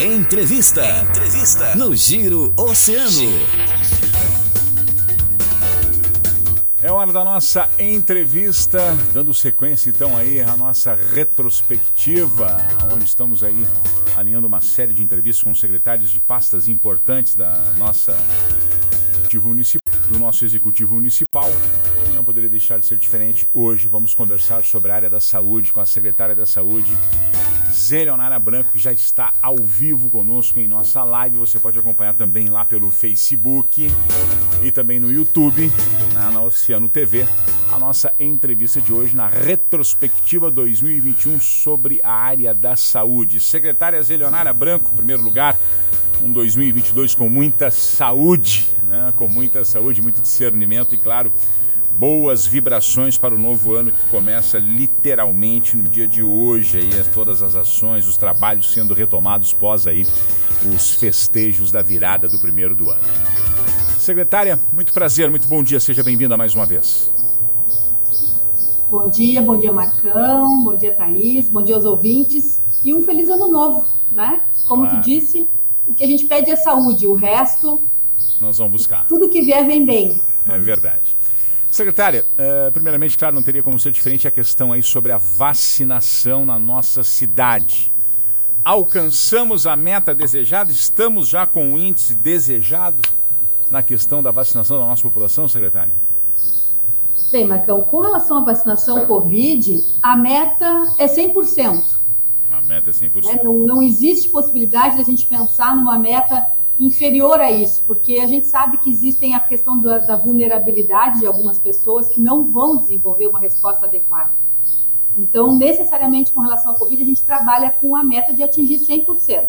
Entrevista. Entrevista. No Giro Oceano. É hora da nossa entrevista, dando sequência então aí à nossa retrospectiva, onde estamos aí alinhando uma série de entrevistas com secretários de pastas importantes da nossa do nosso executivo municipal. Não poderia deixar de ser diferente. Hoje vamos conversar sobre a área da saúde com a secretária da saúde, Zé Leonara Branco, já está ao vivo conosco em nossa live. Você pode acompanhar também lá pelo Facebook e também no YouTube, na, na Oceano TV, a nossa entrevista de hoje na retrospectiva 2021 sobre a área da saúde. Secretária Zé Leonara Branco, em primeiro lugar, um 2022 com muita saúde, né? com muita saúde, muito discernimento e, claro, boas vibrações para o novo ano que começa literalmente no dia de hoje aí todas as ações, os trabalhos sendo retomados pós aí os festejos da virada do primeiro do ano. Secretária, muito prazer, muito bom dia, seja bem-vinda mais uma vez. Bom dia, bom dia Marcão, bom dia Thaís, bom dia aos ouvintes e um feliz ano novo, né? Como tu disse, o que a gente pede é saúde, o resto nós vamos buscar. Tudo que vier vem bem. É verdade. Secretária, uh, primeiramente, claro, não teria como ser diferente a questão aí sobre a vacinação na nossa cidade. Alcançamos a meta desejada? Estamos já com o índice desejado na questão da vacinação da nossa população, secretária? Bem, Marcão, com relação à vacinação Covid, a meta é 100%. A meta é 100%. É, não, não existe possibilidade de a gente pensar numa meta inferior a isso, porque a gente sabe que existem a questão da, da, vulnerabilidade de algumas pessoas que não vão desenvolver uma resposta adequada. Então, necessariamente com relação ao Covid, a gente trabalha com a meta de atingir 100%.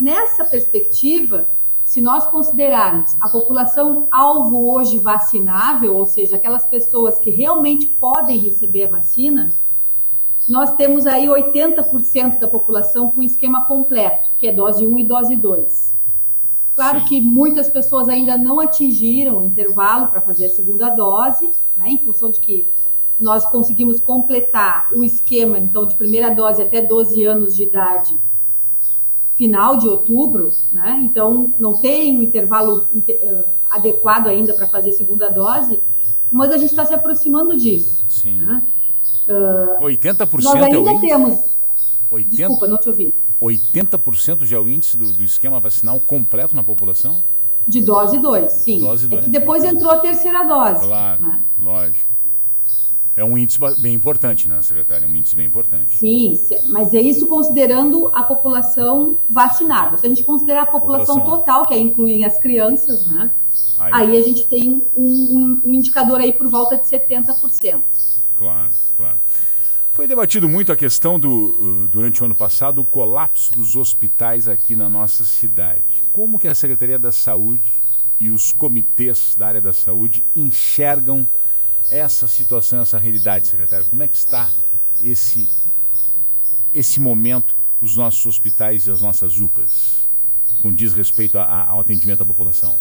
Nessa perspectiva, se nós considerarmos a população alvo hoje vacinável, ou seja, aquelas pessoas que realmente podem receber a vacina, nós temos aí 80% da população com esquema completo, que é dose 1 e dose 2. Claro Sim. que muitas pessoas ainda não atingiram o intervalo para fazer a segunda dose, né, em função de que nós conseguimos completar o esquema, então, de primeira dose até 12 anos de idade, final de outubro, né? Então, não tem um intervalo uh, adequado ainda para fazer a segunda dose, mas a gente está se aproximando disso. Sim. Né? Uh, 80% nós ainda é o temos. 80... Desculpa, não te ouvi. 80% já é o índice do, do, esquema vacinal completo na população? De dose 2, sim. Dose 2. É que depois entrou a terceira dose. Claro, né? lógico. É um índice bem importante, né, secretária? É um índice bem importante. Sim, mas é isso considerando a população vacinável. Se a gente considerar a população, população... total, que aí inclui as crianças, né? Aí, aí a gente tem um, um, um indicador aí por volta de 70%. Claro, claro. Foi debatido muito a questão do, uh, durante o ano passado, o colapso dos hospitais aqui na nossa cidade. Como que a Secretaria da Saúde e os comitês da área da saúde enxergam essa situação, essa realidade, secretário? Como é que está esse, esse momento, os nossos hospitais e as nossas UPAs, com diz respeito a, a, ao atendimento à população?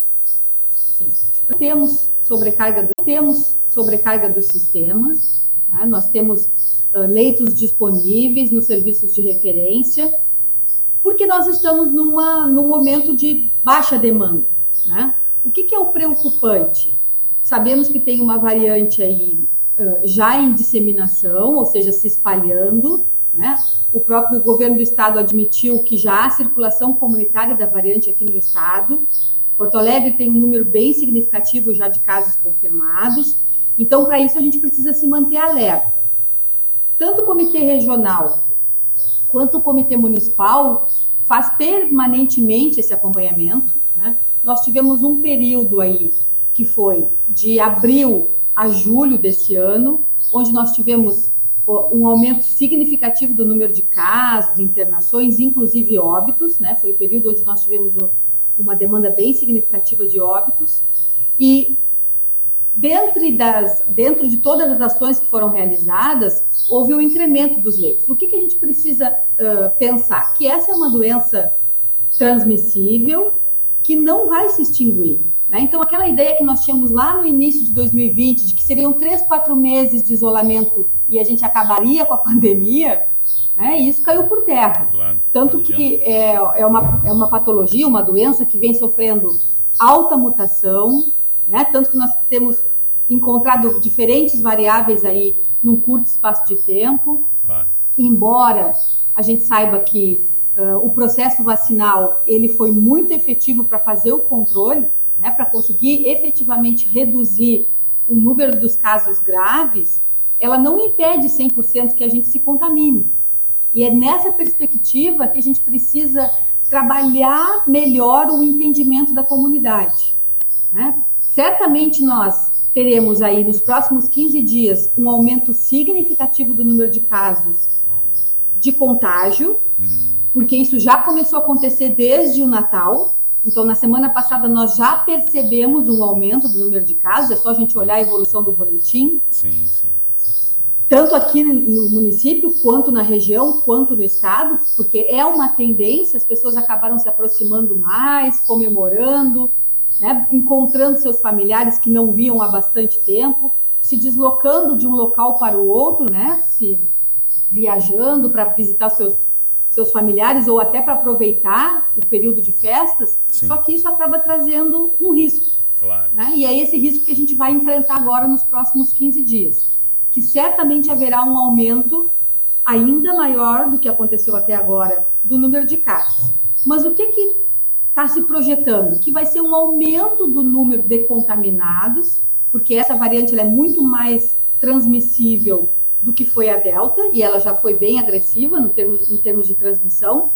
Sim. Temos sobrecarga do, temos sobrecarga do sistema, né? nós temos leitos disponíveis nos serviços de referência, porque nós estamos numa, num momento de baixa demanda. Né? O que, que é o preocupante? Sabemos que tem uma variante aí uh, já em disseminação, ou seja, se espalhando. Né? O próprio governo do estado admitiu que já há circulação comunitária da variante aqui no estado. Porto Alegre tem um número bem significativo já de casos confirmados. Então, para isso, a gente precisa se manter alerta tanto o comitê regional quanto o comitê municipal faz permanentemente esse acompanhamento. Né? Nós tivemos um período aí que foi de abril a julho deste ano, onde nós tivemos um aumento significativo do número de casos, internações, inclusive óbitos, né? Foi o período onde nós tivemos uma demanda bem significativa de óbitos. E dentro, das, dentro de todas as ações que foram realizadas, houve o um incremento dos leitos. O que, que a gente precisa uh, pensar? Que essa é uma doença transmissível que não vai se extinguir. Né? Então, aquela ideia que nós tínhamos lá no início de 2020, de que seriam três, quatro meses de isolamento e a gente acabaria com a pandemia, Né? Isso caiu por terra. Claro, Tanto que é, é, uma, é uma patologia, uma doença que vem sofrendo alta mutação, né? tanto que nós temos encontrado diferentes variáveis aí num curto espaço de tempo. Embora a gente saiba que uh, o processo vacinal ele foi muito efetivo para fazer o controle, né, para conseguir efetivamente reduzir o número dos casos graves, ela não impede 100% que a gente se contamine. E é nessa perspectiva que a gente precisa trabalhar melhor o entendimento da comunidade. Né? Certamente nós teremos aí nos próximos 15 dias um aumento significativo do número de casos de contágio, uhum. porque isso já começou a acontecer desde o Natal. Então, na semana passada, nós já percebemos um aumento do número de casos, é só a gente olhar a evolução do boletim. Sim, sim. Tanto aqui no município, quanto na região, quanto no estado, porque é uma tendência, as pessoas acabaram se aproximando mais, comemorando, né, encontrando seus familiares que não viam há bastante tempo, se deslocando de um local para o outro, né, se viajando para visitar seus, seus familiares ou até para aproveitar o período de festas, Sim. só que isso acaba trazendo um risco. Claro. Né? E é esse risco que a gente vai enfrentar agora nos próximos 15 dias, que certamente haverá um aumento ainda maior do que aconteceu até agora do número de casos. Mas o que que está se projetando? Que vai ser um aumento do número de contaminados, porque essa variante é muito mais transmissível do que foi a Delta, e ela já foi bem agressiva no termos, em termos de transmissão,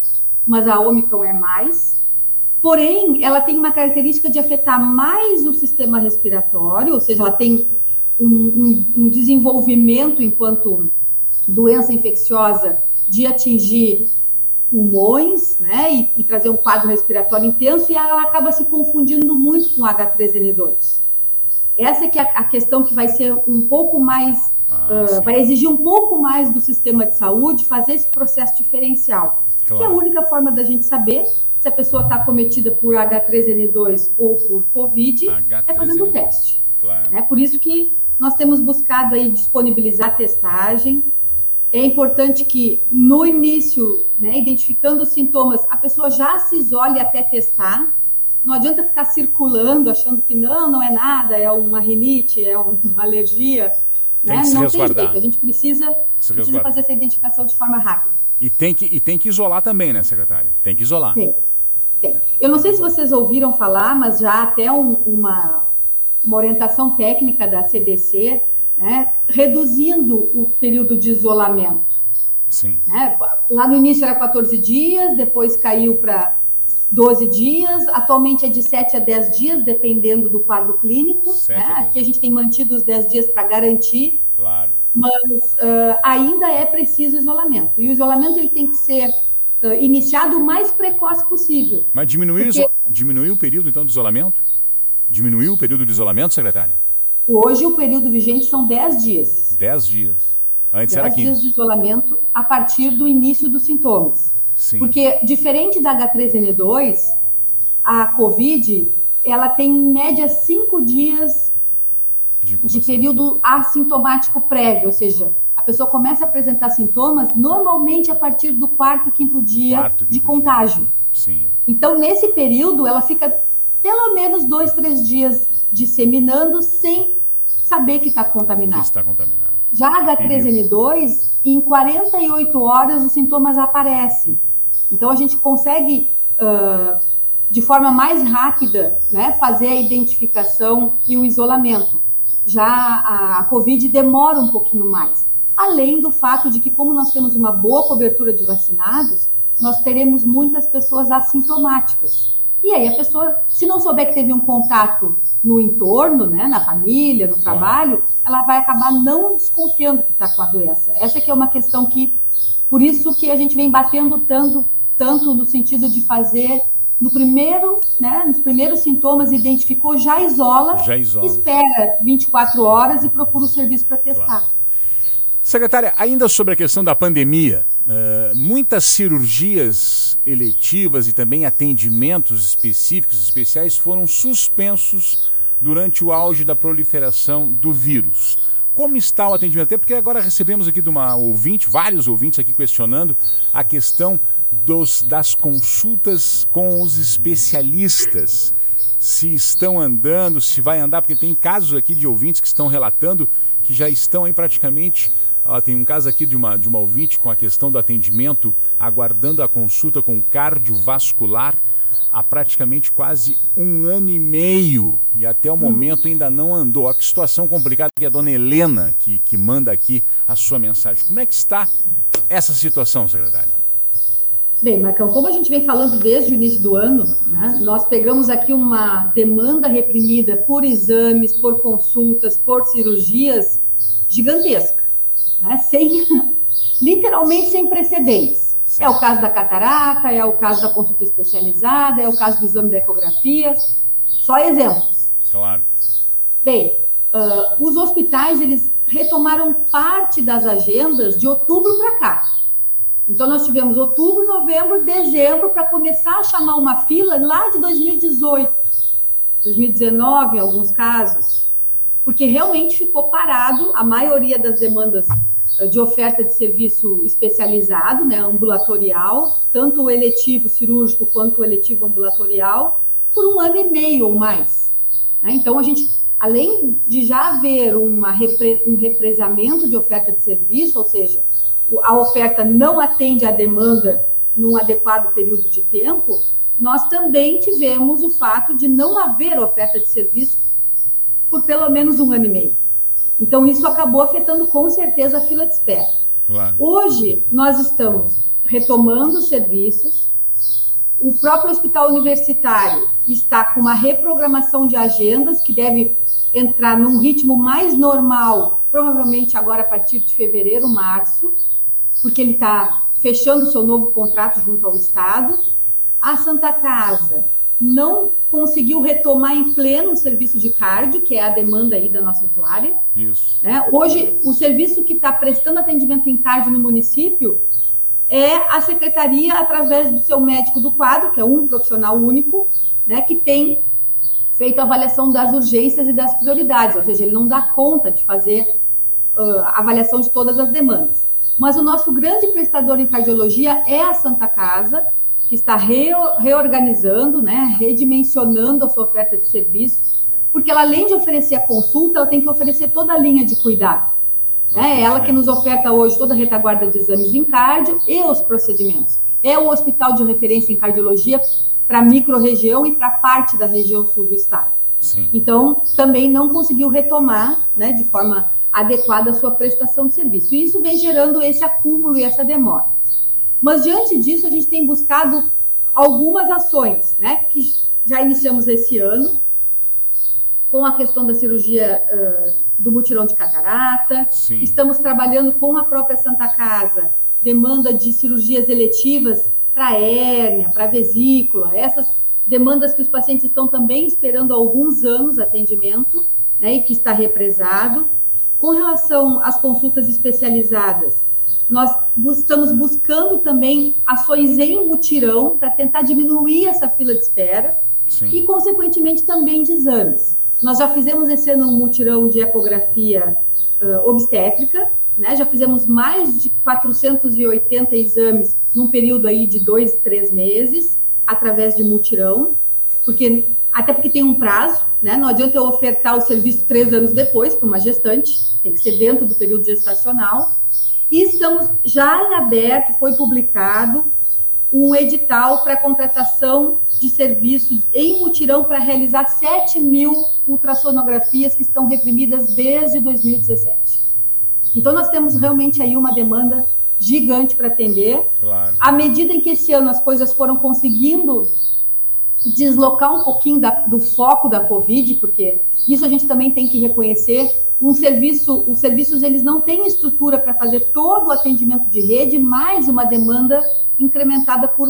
mas a Omicron é mais. Porém, ela tem uma característica de afetar mais o sistema respiratório, ou seja, ela tem um, um, um desenvolvimento enquanto doença infecciosa de atingir pulmões, né, e, e, trazer um quadro respiratório intenso, e ela acaba se confundindo muito com H3N2. Essa é que é a questão que vai ser um pouco mais ah, uh, vai exigir um pouco mais do sistema de saúde fazer esse processo diferencial. Claro. Que é a única forma da gente saber se a pessoa está cometida por H3N2 ou por Covid H3N2. é fazendo o teste. Claro. É por isso que nós temos buscado aí disponibilizar testagem. É importante que no início, né, identificando os sintomas, a pessoa já se isole até testar. Não adianta ficar circulando achando que não, não é nada, é uma rinite, é uma alergia. Tem né? que se não resguardar. A gente precisa, precisa fazer essa identificação de forma rápida. E tem, que, e tem que isolar também, né, secretária? Tem que isolar. Tem. tem. Eu não sei se vocês ouviram falar, mas já até um, uma, uma orientação técnica da CDC, né, reduzindo o período de isolamento. Sim. Né? Lá no início era 14 dias, depois caiu para 12 dias, atualmente é de 7 a 10 dias, dependendo do quadro clínico. Né? Aqui a gente tem mantido os 10 dias para garantir. Claro. Mas uh, ainda é preciso isolamento. E o isolamento ele tem que ser uh, iniciado o mais precoce possível. Mas diminuiu, porque... diminuiu o período então de isolamento? Diminuiu o período de isolamento, secretária? Hoje o período vigente são 10 dias. 10 dias. Antes 10 era 15. dias de isolamento a partir do início dos sintomas. Sim. Porque, diferente da H3N2, a COVID, ela tem em média cinco dias de, de período assintomático prévio, ou seja, a pessoa começa a apresentar sintomas normalmente a partir do quarto, quinto dia quarto, de contágio. Sim. Então, nesse período, ela fica pelo menos dois, três dias disseminando sem saber que está contaminado. está contaminado. Já H3N2, em 48 horas os sintomas aparecem. Então, a gente consegue, uh, de forma mais rápida, né, fazer a identificação e o isolamento. Já a, a Covid demora um pouquinho mais. Além do fato de que, como nós temos uma boa cobertura de vacinados, nós teremos muitas pessoas assintomáticas. E aí a pessoa, se não souber que teve um contato no entorno, né, na família, no trabalho, ela vai acabar não desconfiando que está com a doença. Essa que é uma questão que, por isso que a gente vem batendo tanto tanto no sentido de fazer no primeiro, né, nos primeiros sintomas identificou, já isola, já isola. espera 24 horas e procura o serviço para testar. Claro. Secretária, ainda sobre a questão da pandemia, uh, muitas cirurgias eletivas e também atendimentos específicos, especiais, foram suspensos durante o auge da proliferação do vírus. como está o atendimento? Até porque agora recebemos aqui de uma ouvinte, vários ouvintes aqui questionando a questão dos, das consultas com os especialistas. Se estão andando, se vai andar, porque tem casos aqui de ouvintes que estão relatando que já estão aí praticamente. Tem um caso aqui de uma, de uma ouvinte com a questão do atendimento, aguardando a consulta com cardiovascular há praticamente quase um ano e meio e até o hum. momento ainda não andou. Que situação complicada que é a dona Helena que, que manda aqui a sua mensagem. Como é que está essa situação, secretária? Bem, Marcão, como a gente vem falando desde o início do ano, né, nós pegamos aqui uma demanda reprimida por exames, por consultas, por cirurgias gigantesca, né, sem, literalmente sem precedentes. Sim. É o caso da catarata, é o caso da consulta especializada, é o caso do exame de ecografia. Só exemplos. Claro. Bem, uh, os hospitais eles retomaram parte das agendas de outubro para cá. Então nós tivemos outubro, novembro, dezembro para começar a chamar uma fila lá de 2018, 2019 em alguns casos, porque realmente ficou parado a maioria das demandas de oferta de serviço especializado, né, ambulatorial, tanto o eletivo cirúrgico quanto o eletivo ambulatorial, por um ano e meio ou mais. Né? Então, a gente, além de já haver uma, um represamento de oferta de serviço, ou seja, a oferta não atende à demanda num adequado período de tempo, nós também tivemos o fato de não haver oferta de serviço por pelo menos um ano e meio. Então, isso acabou afetando com certeza a fila de espera. Claro. Hoje, nós estamos retomando os serviços. O próprio hospital universitário está com uma reprogramação de agendas que deve entrar num ritmo mais normal, provavelmente agora a partir de fevereiro, março, porque ele está fechando seu novo contrato junto ao Estado. A Santa Casa não conseguiu retomar em pleno o serviço de cardio, que é a demanda aí da nossa usuária. Isso. É, hoje, o serviço que está prestando atendimento em cardio no município é a secretaria, através do seu médico do quadro, que é um profissional único, né, que tem feito a avaliação das urgências e das prioridades, ou seja, ele não dá conta de fazer uh, avaliação de todas as demandas. Mas o nosso grande prestador em cardiologia é a Santa Casa, que está reorganizando, né, redimensionando a sua oferta de serviço, porque ela, além de oferecer a consulta, ela tem que oferecer toda a linha de cuidado. É ela que nos oferta hoje toda a retaguarda de exames em cardio e os procedimentos. É o hospital de referência em cardiologia para a microrregião e para parte da região sul do estado. Sim. Então, também não conseguiu retomar né, de forma adequada a sua prestação de serviço. E isso vem gerando esse acúmulo e essa demora. Mas diante disso, a gente tem buscado algumas ações, né, que já iniciamos esse ano, com a questão da cirurgia uh, do mutirão de catarata. Sim. Estamos trabalhando com a própria Santa Casa, demanda de cirurgias eletivas para hérnia, para vesícula, essas demandas que os pacientes estão também esperando há alguns anos atendimento, né, e que está represado. Com relação às consultas especializadas, nós estamos buscando também ações em mutirão para tentar diminuir essa fila de espera Sim. e, consequentemente, também de exames. Nós já fizemos esse ano um mutirão de ecografia uh, obstétrica, né? já fizemos mais de 480 exames num período aí de dois, três meses, através de mutirão, porque até porque tem um prazo, né? Não adianta eu ofertar o serviço três anos depois para uma gestante, tem que ser dentro do período gestacional. E estamos já em aberto, foi publicado um edital para contratação de serviços em mutirão para realizar 7 mil ultrassonografias que estão reprimidas desde 2017. Então, nós temos realmente aí uma demanda gigante para atender. Claro. À medida em que esse ano as coisas foram conseguindo deslocar um pouquinho da, do foco da Covid, porque isso a gente também tem que reconhecer, um serviço, os serviços eles não têm estrutura para fazer todo o atendimento de rede, mais uma demanda incrementada por,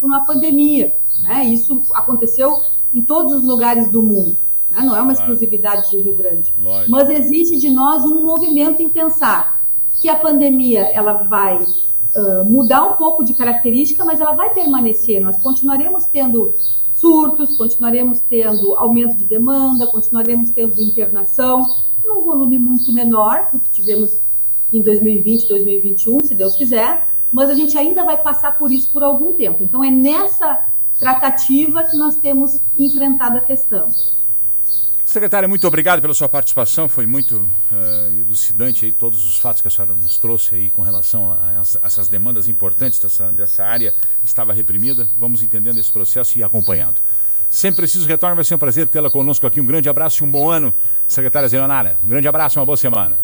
por uma pandemia. Né? Isso aconteceu em todos os lugares do mundo. Né? Não é uma exclusividade de Rio Grande. Lógico. Mas existe de nós um movimento em pensar que a pandemia ela vai uh, mudar um pouco de característica, mas ela vai permanecer. Nós continuaremos tendo surtos, continuaremos tendo aumento de demanda, continuaremos tendo internação, num volume muito menor do que tivemos em 2020, 2021, se Deus quiser, mas a gente ainda vai passar por isso por algum tempo. Então, é nessa tratativa que nós temos enfrentado a questão. Secretária, muito obrigado pela sua participação. Foi muito uh, elucidante aí todos os fatos que a senhora nos trouxe aí com relação a, a essas demandas importantes dessa, dessa área que estava reprimida. Vamos entendendo esse processo e acompanhando. Sempre preciso retorno, vai ser um prazer tê-la conosco aqui. Um grande abraço e um bom ano, secretária Zeonara. Um grande abraço e uma boa semana.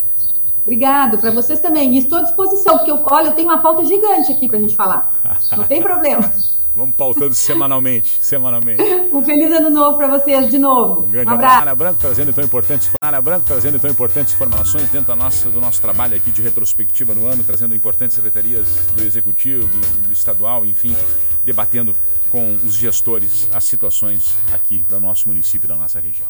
Obrigado, para vocês também. E estou à disposição, porque eu, olha, eu tenho uma pauta gigante aqui para a gente falar. Não tem problema. Vamos pautando semanalmente, semanalmente. Um feliz ano novo para vocês de novo. Um grande um abraço. Ana Branco trazendo tão importantes, Ana Branco trazendo tão importantes informações dentro da nossa, do nosso trabalho aqui de retrospectiva no ano, trazendo importantes secretarias do executivo, do, do estadual, enfim, debatendo com os gestores as situações aqui do nosso município, da nossa região.